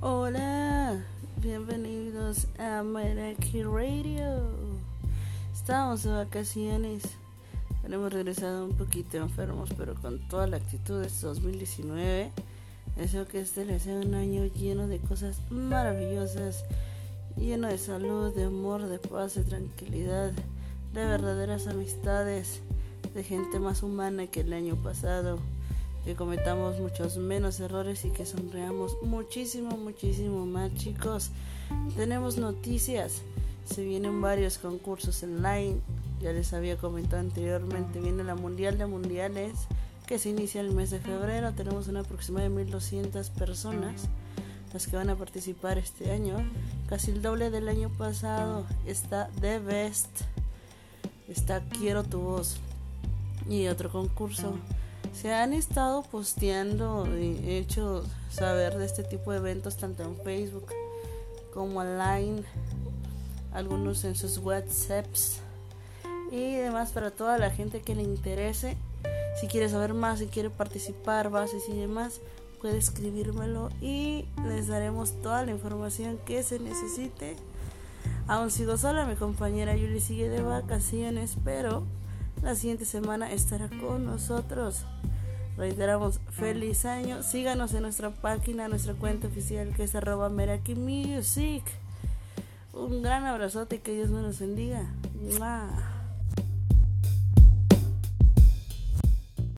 Hola, bienvenidos a Meraki Radio. Estamos de vacaciones. Hemos regresado un poquito enfermos, pero con toda la actitud de este 2019. Deseo que este les sea un año lleno de cosas maravillosas, lleno de salud, de amor, de paz, de tranquilidad, de verdaderas amistades, de gente más humana que el año pasado que cometamos muchos menos errores y que sonreamos muchísimo, muchísimo más, chicos. Tenemos noticias. Se vienen varios concursos online. Ya les había comentado anteriormente, viene la Mundial de Mundiales que se inicia el mes de febrero. Tenemos una aproximada de 1200 personas las que van a participar este año. Casi el doble del año pasado. Está The Best. Está Quiero tu voz. Y otro concurso se han estado posteando y hecho saber de este tipo de eventos tanto en Facebook como online, algunos en sus WhatsApps y demás para toda la gente que le interese. Si quiere saber más, si quiere participar, bases y demás, puede escribírmelo y les daremos toda la información que se necesite. Aún sigo sola, mi compañera Yuli sigue de vacaciones, pero la siguiente semana estará con nosotros. Reiteramos, feliz año. Síganos en nuestra página, nuestra cuenta oficial que es arroba Meraki Music. Un gran abrazote y que Dios nos bendiga.